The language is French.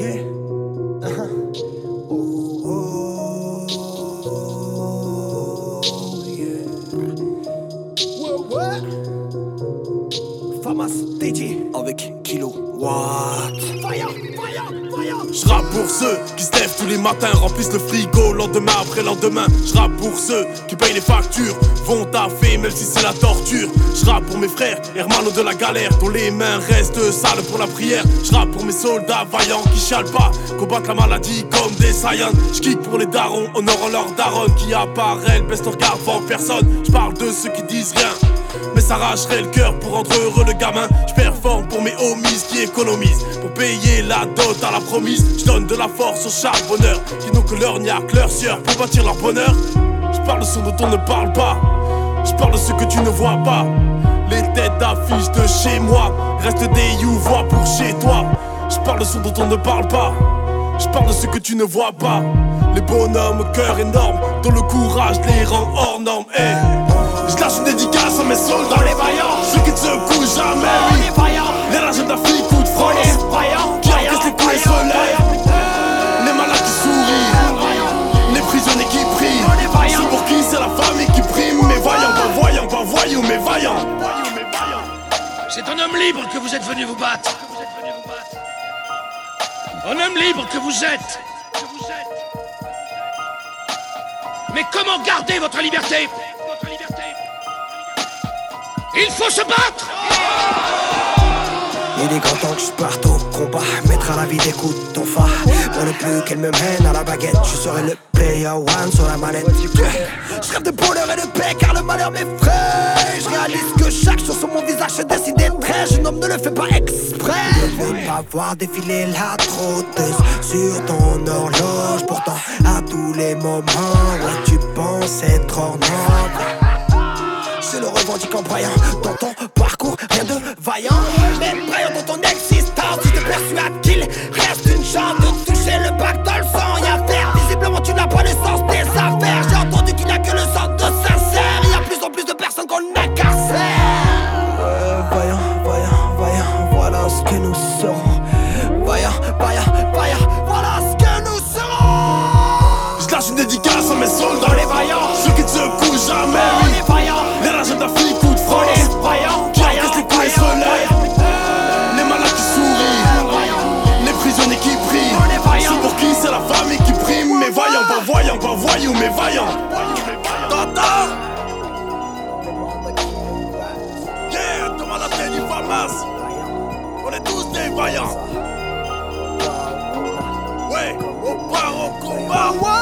Yeah. Uh huh. Ooh, ooh, yeah. What? Famas DJ avec Kilowatt. Fire! J'rappe pour ceux qui se lèvent tous les matins, remplissent le frigo lendemain après lendemain. J'rappe pour ceux qui payent les factures, vont taffer même si c'est la torture. J'rappe pour mes frères, hermanos de la galère, dont les mains restent sales pour la prière. J'rappe pour mes soldats vaillants qui chialent pas, combattent la maladie comme des Saiyans. J'kick pour les darons, honorant leur daronne qui apparaît, baisse ton regard devant personne. J'parle de ceux qui disent rien. Mais s'arracherait le cœur pour rendre heureux le gamin. Je performe pour homies qui économisent. Pour payer la dot à la promise. Je donne de la force aux charbonneurs qui n'ont que leur niaque, leur sieur pour bâtir leur bonheur. Je parle de ce dont on ne parle pas. Je parle de ce que tu ne vois pas. Les têtes d'affiche de chez moi restent des you pour chez toi. Je parle de ce dont on ne parle pas. Je parle de ce que tu ne vois pas. Les bonhommes, cœur énorme, dont le courage les rend hors norme. Hey. Je lâche une dédicace à mes soldats, les vaillants. Ceux qui ne se couchent jamais, C'est un homme libre que vous êtes venu vous battre. Un homme libre que vous êtes. Mais comment garder votre liberté? Il faut se battre! Il est grand temps que je parte au combat Mettre à la vie des coups de ton phare Pour ne plus qu'elle me mène à la baguette Je serai le player one sur la manette. Je rêve de bonheur et de paix car le malheur m'effraie. Je réalise que chaque chose sur mon visage d'être Un homme ne le fait pas exprès Je veux pas voir défiler la trotteuse Sur ton horloge Pourtant à tous les moments Ouais tu penses être norme je le revendique en braillant dans ton parcours, rien de vaillant. Mais braillant dans ton existence, tu te persuades qu'il reste que nous serons. Vaillant, vaillant, vaillant, voilà ce que nous serons. Je lâche une dédicace à mes soldats, les vaillants. Ceux qui ne se couchent jamais, oui. les vaillants. Les rageux d'Afrique ou de France. vaillants, Qui encaissent les coups et soleil. Les malades qui sourient. Les prisonniers qui prient. Ceux pour qui c'est la famille qui prime. Mais vaillants, pas voyants, pas voyous, mais vaillants. Tata! Yeah, la tête du Famas. Ouais, on part au combat.